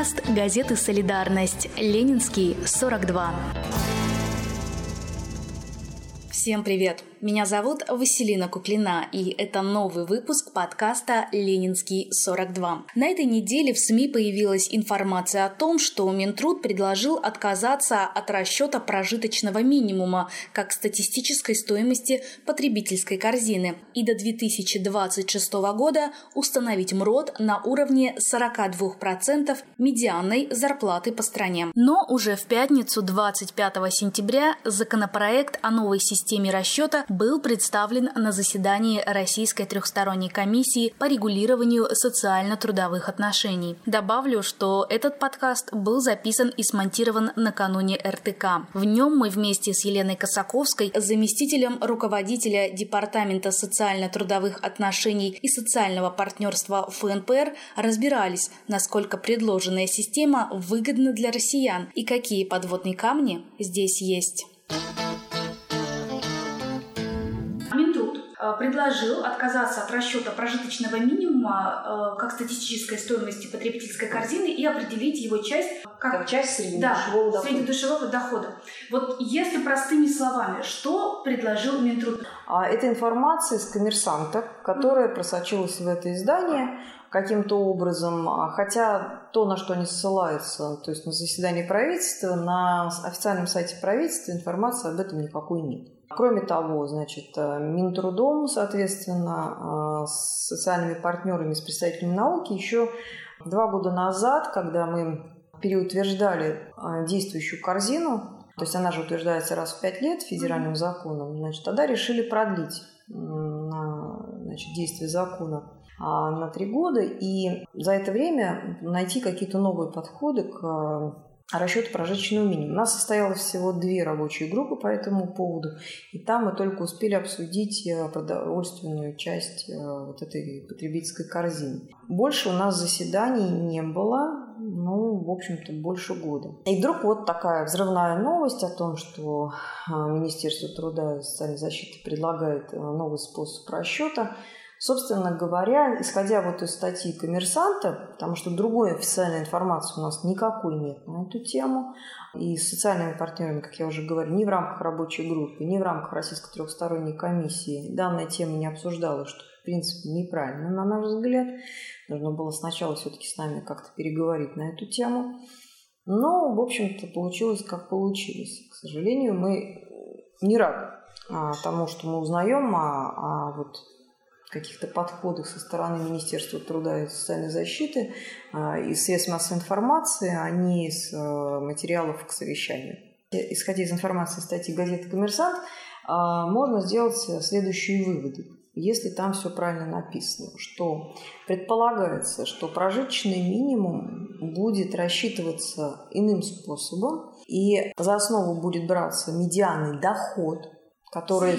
подкаст газеты «Солидарность». Ленинский, 42. Всем привет! Меня зовут Василина Куклина, и это новый выпуск подкаста «Ленинский 42». На этой неделе в СМИ появилась информация о том, что Минтруд предложил отказаться от расчета прожиточного минимума как статистической стоимости потребительской корзины и до 2026 года установить МРОД на уровне 42% медианной зарплаты по стране. Но уже в пятницу 25 сентября законопроект о новой системе расчета был представлен на заседании Российской трехсторонней комиссии по регулированию социально-трудовых отношений. Добавлю, что этот подкаст был записан и смонтирован накануне РТК. В нем мы вместе с Еленой Косаковской, заместителем руководителя Департамента социально-трудовых отношений и социального партнерства ФНПР, разбирались, насколько предложенная система выгодна для россиян и какие подводные камни здесь есть. Предложил отказаться от расчета прожиточного минимума э, как статистической стоимости потребительской корзины и определить его часть как, как часть среднедушевого да, дохода. среднедушевого дохода. Вот если простыми словами, что предложил Минтруд? А, это информация из коммерсанта, которая просочилась в это издание каким-то образом, а, хотя то, на что они ссылаются, то есть на заседании правительства, на официальном сайте правительства информации об этом никакой нет. Кроме того, значит, э, Минтрудом, соответственно, э, с социальными партнерами, с представителями науки еще два года назад, когда мы переутверждали э, действующую корзину, то есть она же утверждается раз в пять лет федеральным законом, значит, тогда решили продлить значит, действие закона на три года и за это время найти какие-то новые подходы к расчет прожиточного минимума. У нас состоялось всего две рабочие группы по этому поводу, и там мы только успели обсудить э, продовольственную часть э, вот этой потребительской корзины. Больше у нас заседаний не было, ну, в общем-то, больше года. И вдруг вот такая взрывная новость о том, что э, Министерство труда и социальной защиты предлагает новый способ расчета – Собственно говоря, исходя вот из статьи коммерсанта, потому что другой официальной информации у нас никакой нет на эту тему, и с социальными партнерами, как я уже говорю, ни в рамках рабочей группы, ни в рамках Российской трехсторонней комиссии данная тема не обсуждалась, что в принципе неправильно, на наш взгляд. Нужно было сначала все-таки с нами как-то переговорить на эту тему. Но, в общем-то, получилось, как получилось. К сожалению, мы не рады а, тому, что мы узнаем о, о вот каких-то подходах со стороны Министерства труда и социальной защиты а, и средств массовой информации, а не из а, материалов к совещанию. Исходя из информации статьи газеты «Коммерсант», а, можно сделать следующие выводы. Если там все правильно написано, что предполагается, что прожиточный минимум будет рассчитываться иным способом, и за основу будет браться медианный доход, который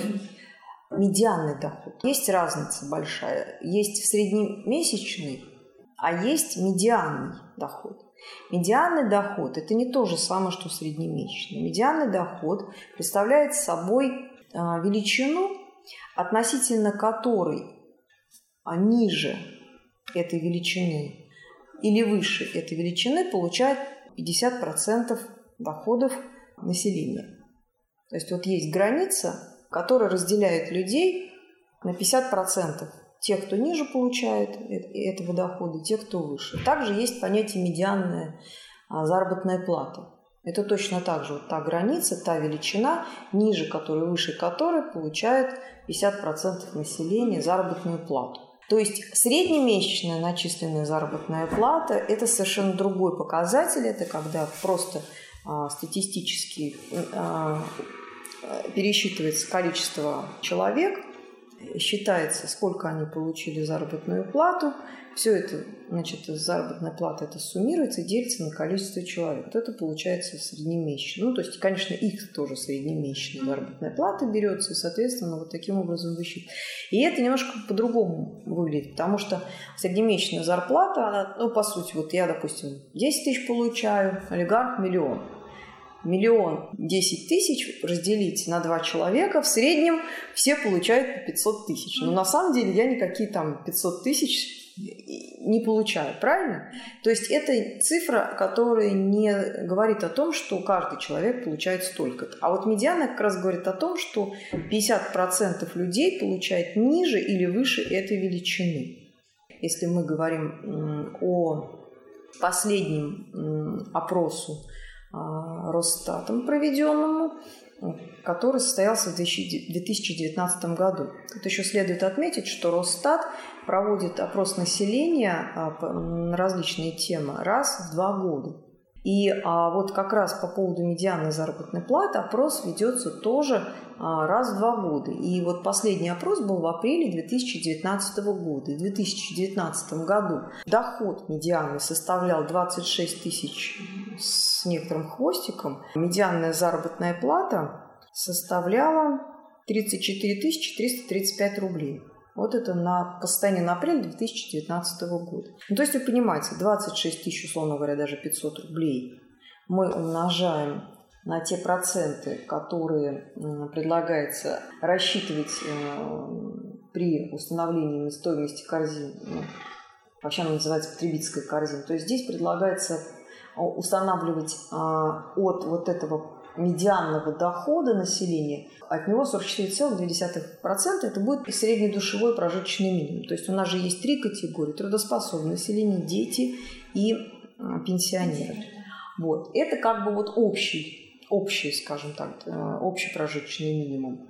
медианный доход. Есть разница большая. Есть среднемесячный, а есть медианный доход. Медианный доход – это не то же самое, что среднемесячный. Медианный доход представляет собой а, величину, относительно которой а ниже этой величины или выше этой величины получает 50% доходов населения. То есть вот есть граница, который разделяет людей на 50%. Те, кто ниже получает этого дохода, те, кто выше. Также есть понятие медианная а, заработная плата. Это точно так же вот та граница, та величина, ниже которой, выше которой получает 50% населения заработную плату. То есть среднемесячная начисленная заработная плата – это совершенно другой показатель. Это когда просто а, статистически а, пересчитывается количество человек, считается, сколько они получили заработную плату. Все это, значит, заработная плата это суммируется и делится на количество человек. Вот это получается среднемесячно. Ну, то есть, конечно, их тоже среднемесячная заработная плата берется, и, соответственно, вот таким образом высчитывается. И это немножко по-другому выглядит, потому что среднемесячная зарплата, она, ну, по сути, вот я, допустим, 10 тысяч получаю, олигарх миллион миллион десять тысяч разделить на два человека, в среднем все получают по 500 тысяч. Но на самом деле я никакие там 500 тысяч не получают, правильно? То есть это цифра, которая не говорит о том, что каждый человек получает столько-то. А вот медиана как раз говорит о том, что 50% людей получает ниже или выше этой величины. Если мы говорим о последнем опросу Росстатом проведенному, который состоялся в 2019 году. Тут еще следует отметить, что Росстат проводит опрос населения а, на различные темы раз в два года. И а, вот как раз по поводу медианной заработной платы опрос ведется тоже а, раз в два года. И вот последний опрос был в апреле 2019 года. И в 2019 году доход медианы составлял 26 тысяч с некоторым хвостиком. Медианная заработная плата составляла 34 335 рублей. Вот это на, по состоянию на апрель 2019 года. Ну, то есть вы понимаете, 26 тысяч, условно говоря, даже 500 рублей мы умножаем на те проценты, которые предлагается рассчитывать э, при установлении стоимости корзин, ну, вообще она называется потребительская корзина, то есть здесь предлагается э, устанавливать а, от вот этого медианного дохода населения, от него 44,2% это будет средний душевой прожиточный минимум. То есть у нас же есть три категории. Трудоспособное население, дети и а, пенсионеры. Вот. Это как бы вот общий, общий, скажем так, э, общий прожиточный минимум.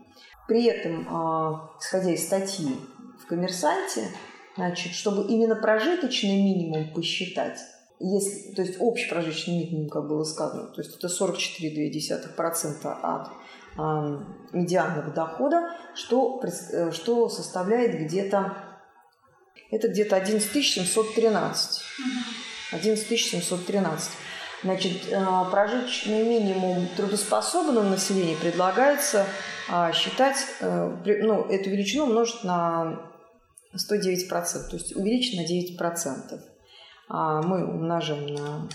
При этом, а, исходя из статьи в «Коммерсанте», значит, чтобы именно прожиточный минимум посчитать, если, то есть общий прожиточный минимум, как было сказано, то есть это 44,2% от э, медианного дохода, что, э, что составляет где-то это где-то 11 713. 11 713. Значит, э, прожиточный минимум трудоспособного населения предлагается э, считать, э, ну, эту величину умножить на 109%, то есть увеличить на 9%. А мы умножим на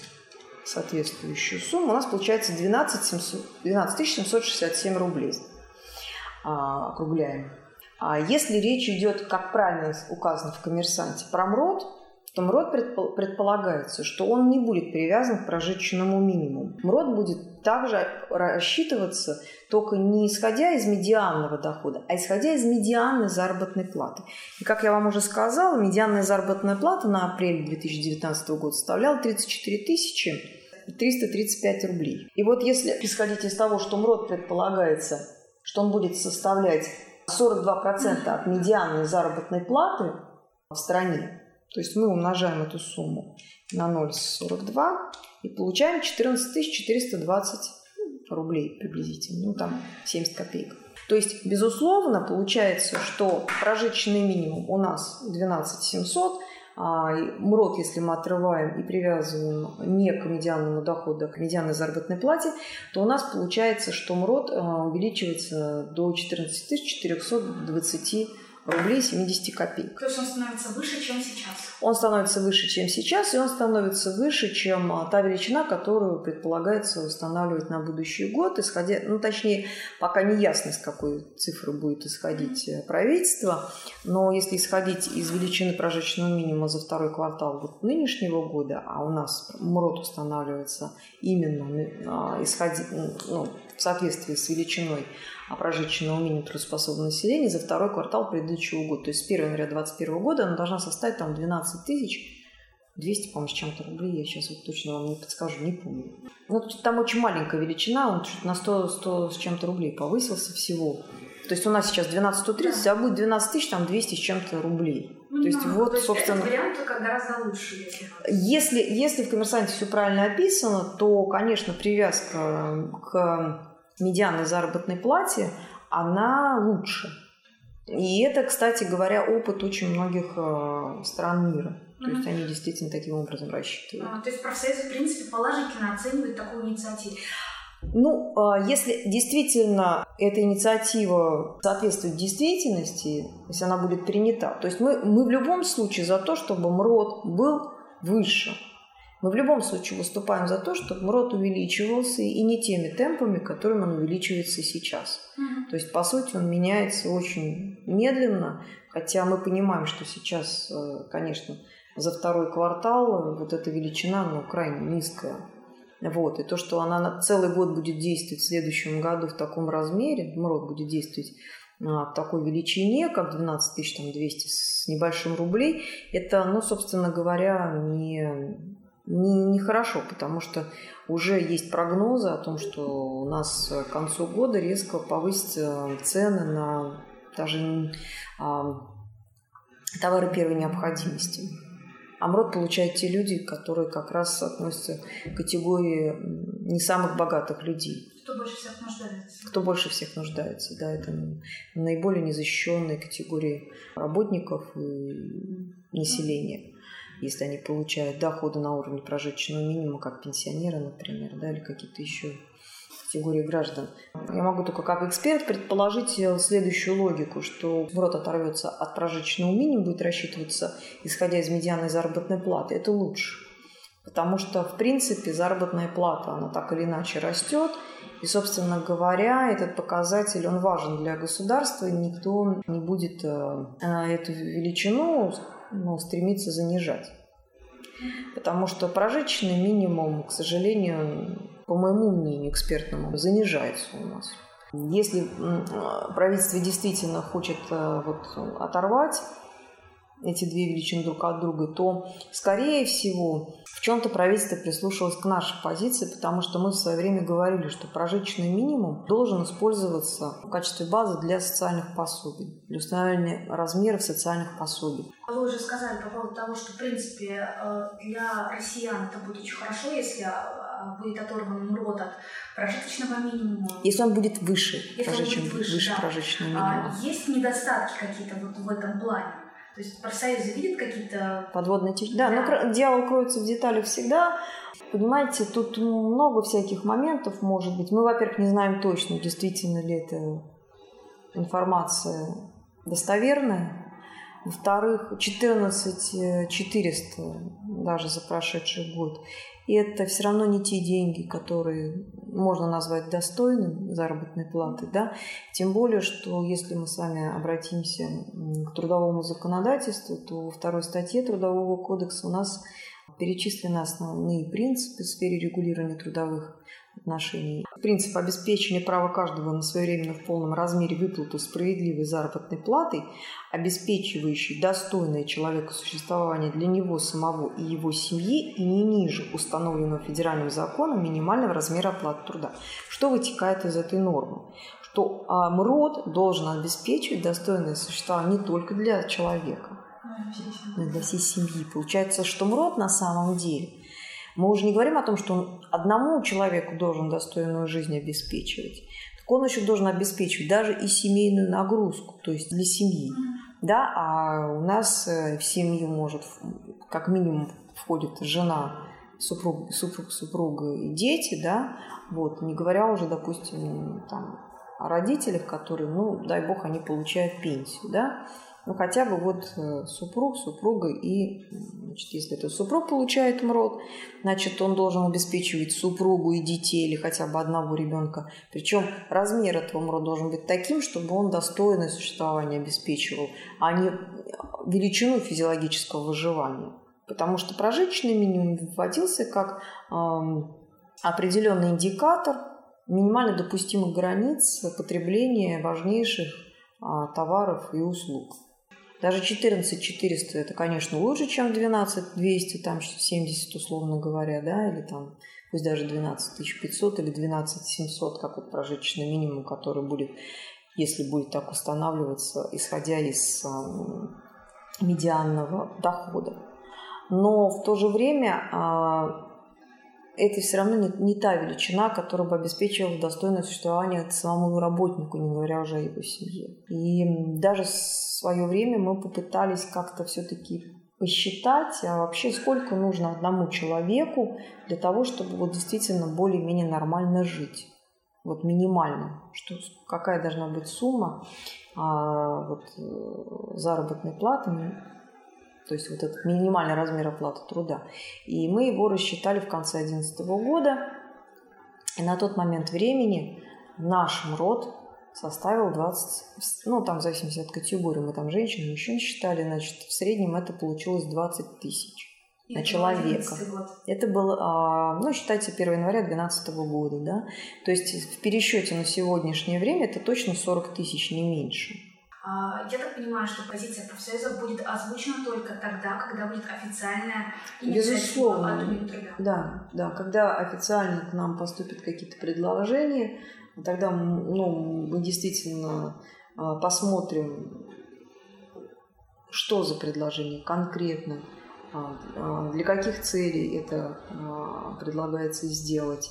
соответствующую сумму, у нас получается 12, 700, 12 767 рублей. А, округляем. А если речь идет, как правильно указано в коммерсанте, то МРОД предполагается, что он не будет привязан к прожиточному минимуму. МРОД будет также рассчитываться только не исходя из медианного дохода, а исходя из медианной заработной платы. И как я вам уже сказала, медианная заработная плата на апрель 2019 года составляла 34 тысячи 335 рублей. И вот если исходить из того, что МРОД предполагается, что он будет составлять 42% от медианной заработной платы в стране, то есть мы умножаем эту сумму на 0,42 и получаем 14 420 рублей приблизительно, ну там 70 копеек. То есть, безусловно, получается, что прожиточный минимум у нас 12 700, а МРОД, если мы отрываем и привязываем не к медианному доходу, а к медианной заработной плате, то у нас получается, что МРОД а, увеличивается до 14 420 рублей 70 копеек. То есть он становится выше, чем сейчас? Он становится выше, чем сейчас, и он становится выше, чем а, та величина, которую предполагается устанавливать на будущий год, исходя, ну, точнее, пока не ясно, с какой цифры будет исходить э, правительство, но если исходить из величины прожиточного минимума за второй квартал вот нынешнего года, а у нас МРОД устанавливается именно а, исходя, ну, в соответствии с величиной прожиточного минимума трудоспособного населения за второй квартал предыдущего года. То есть с 1 января 2021 года она должна составить там 12 тысяч 200, по-моему, с чем-то рублей, я сейчас вот точно вам не подскажу, не помню. Ну, там очень маленькая величина, он на 100, 100 с чем-то рублей повысился всего. То есть у нас сейчас 12 130, а будет 12 тысяч, там 200 с чем-то рублей. Ну, то есть да, вот, то есть собственно... Этот вариант только гораздо лучше, если... Если, в коммерсанте все правильно описано, то, конечно, привязка к медианной заработной плате, она лучше. И это, кстати говоря, опыт очень многих э, стран мира. То есть они действительно таким образом рассчитывают. А, то есть профсоюзы, в принципе, положительно оценивают такую инициативу. Ну, а, если действительно эта инициатива соответствует действительности, если она будет принята, то есть мы, мы в любом случае за то, чтобы МРОД был выше. Мы в любом случае выступаем за то, чтобы МРОД увеличивался и не теми темпами, которыми он увеличивается сейчас. Мгм. То есть, по сути, он меняется очень медленно, хотя мы понимаем, что сейчас, э, конечно, за второй квартал вот эта величина ну, крайне низкая. Вот. И то, что она на целый год будет действовать в следующем году в таком размере, МРОД будет действовать а, в такой величине, как 12 200 с небольшим рублей, это, ну, собственно говоря, не, не, не хорошо, потому что уже есть прогнозы о том, что у нас к концу года резко повысятся цены на даже а, товары первой необходимости. Амрот получают те люди, которые как раз относятся к категории не самых богатых людей. Кто больше всех нуждается? Кто больше всех нуждается, да, это наиболее незащищенные категории работников и населения. Если они получают доходы на уровне прожиточного минимума, как пенсионеры, например, да, или какие-то еще категории граждан. Я могу только как эксперт предположить э, следующую логику, что МРОД оторвется от прожиточного минимума, будет рассчитываться, исходя из медианной заработной платы. Это лучше. Потому что, в принципе, заработная плата, она так или иначе растет. И, собственно говоря, этот показатель, он важен для государства. Никто не будет э, эту величину ну, стремиться занижать. Потому что прожиточный минимум, к сожалению, по моему мнению экспертному, занижается у нас. Если правительство действительно хочет э, вот, оторвать эти две величины друг от друга, то, скорее всего, в чем-то правительство прислушалось к нашей позиции, потому что мы в свое время говорили, что прожиточный минимум должен использоваться в качестве базы для социальных пособий, для установления размеров социальных пособий. Вы уже сказали по поводу того, что, в принципе, э, для россиян это будет очень хорошо, если будет оторван МРОД от прожиточного минимума. Если он будет выше, если прожиточного, будет выше, выше да. прожиточного минимума. А, есть недостатки какие-то вот в этом плане? То есть профсоюзы видят какие-то... Подводные течения. Да, да, но дьявол кроется в деталях всегда. Понимаете, тут много всяких моментов может быть. Мы, во-первых, не знаем точно, действительно ли эта информация достоверная. Во-вторых, 14 400 даже за прошедший год. И это все равно не те деньги, которые можно назвать достойным заработной платы. Да? Тем более, что если мы с вами обратимся к трудовому законодательству, то во второй статье Трудового кодекса у нас перечислены основные принципы в сфере регулирования трудовых отношений. Принцип обеспечения права каждого на своевременно в полном размере выплату справедливой заработной платы, обеспечивающей достойное человека существование для него самого и его семьи и не ниже установленного федеральным законом минимального размера оплаты труда. Что вытекает из этой нормы? Что а, МРОД должен обеспечивать достойное существование не только для человека, но и для всей семьи. Получается, что МРОД на самом деле – мы уже не говорим о том, что он одному человеку должен достойную жизнь обеспечивать. Так он еще должен обеспечивать даже и семейную нагрузку, то есть для семьи. Да, а у нас э, в семью может как минимум входит жена, супруг, супруг, супруга и дети, да, вот, не говоря уже, допустим, там, о родителях, которые, ну, дай бог, они получают пенсию, да, ну, хотя бы вот э, супруг, супруга и, значит, если это супруг получает МРОД, значит, он должен обеспечивать супругу и детей или хотя бы одного ребенка. Причем размер этого МРОД должен быть таким, чтобы он достойное существование обеспечивал, а не величину физиологического выживания. Потому что прожиточный минимум вводился как эм, определенный индикатор минимально допустимых границ потребления важнейших а, товаров и услуг. Даже 14 400 это, конечно, лучше, чем 12 200, там 70, условно говоря, да, или там пусть даже 12 500 или 12 700, как вот прожиточный минимум, который будет, если будет так устанавливаться, исходя из медианного дохода. Но в то же время э, это все равно не, не та величина, которая бы обеспечивала достойное существование самому работнику, не говоря уже о его семье. И даже в свое время мы попытались как-то все-таки посчитать, а вообще сколько нужно одному человеку для того, чтобы вот действительно более-менее нормально жить. Вот минимально, что какая должна быть сумма а, вот, э, заработной платы то есть вот этот минимальный размер оплаты труда. И мы его рассчитали в конце 2011 года. И на тот момент времени наш МРОД составил 20, ну, там, в зависимости от категории, мы там женщин, мужчин считали, значит, в среднем это получилось 20 тысяч на человека. Год. Это было, а, ну, считайте, 1 января 2012 года, да. То есть в пересчете на сегодняшнее время это точно 40 тысяч, не меньше. А, я так понимаю, что позиция профсоюза будет озвучена только тогда, когда будет официальная Безусловно. Да, да, когда официально к нам поступят какие-то предложения, тогда ну, мы действительно а, посмотрим, что за предложение конкретно, а, для каких целей это предлагается сделать,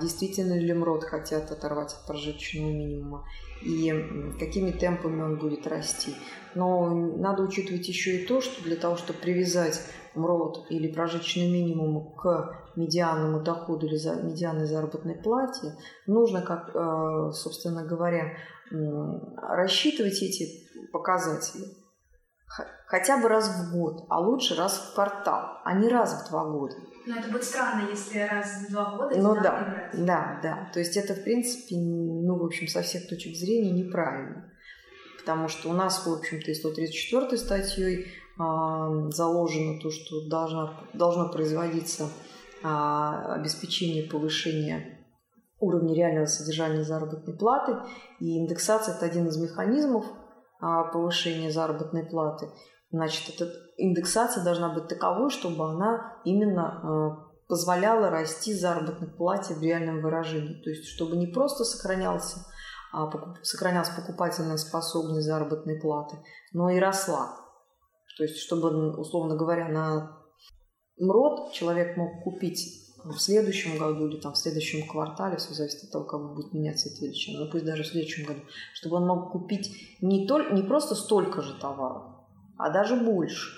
действительно ли МРОД хотят оторвать от прожиточного минимума и какими темпами он будет расти. Но надо учитывать еще и то, что для того, чтобы привязать МРОД или прожиточный минимум к медианному доходу или за медианной заработной плате, нужно, как, собственно говоря, рассчитывать эти показатели хотя бы раз в год, а лучше раз в квартал, а не раз в два года. Но это будет странно, если раз в два года Ну да, да, да. То есть это, в принципе, ну, в общем, со всех точек зрения неправильно. Потому что у нас, в общем-то, и 134 статьей э, заложено то, что должно, должно производиться э, обеспечение повышения уровня реального содержания заработной платы. И индексация – это один из механизмов а, повышения заработной платы, значит, эта индексация должна быть таковой, чтобы она именно а, позволяла расти заработной плате в реальном выражении. То есть, чтобы не просто сохранялся, а, сохранялась покупательная способность заработной платы, но и росла. То есть, чтобы, условно говоря, на МРОД человек мог купить в следующем году или там в следующем квартале, все зависит от того, как будет меняться эта величина, но пусть даже в следующем году, чтобы он мог купить не, толь, не просто столько же товаров, а даже больше.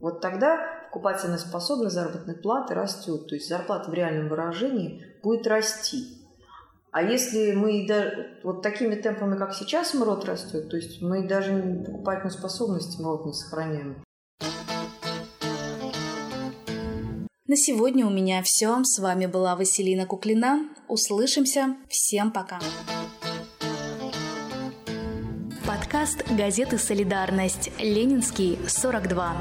Вот тогда покупательная способность заработной платы растет, то есть зарплата в реальном выражении будет расти. А если мы даже вот такими темпами, как сейчас МРОД растет, то есть мы даже покупательную способность МРОД не сохраняем, На сегодня у меня все. С вами была Василина Куклина. Услышимся. Всем пока. Подкаст газеты «Солидарность». Ленинский, 42.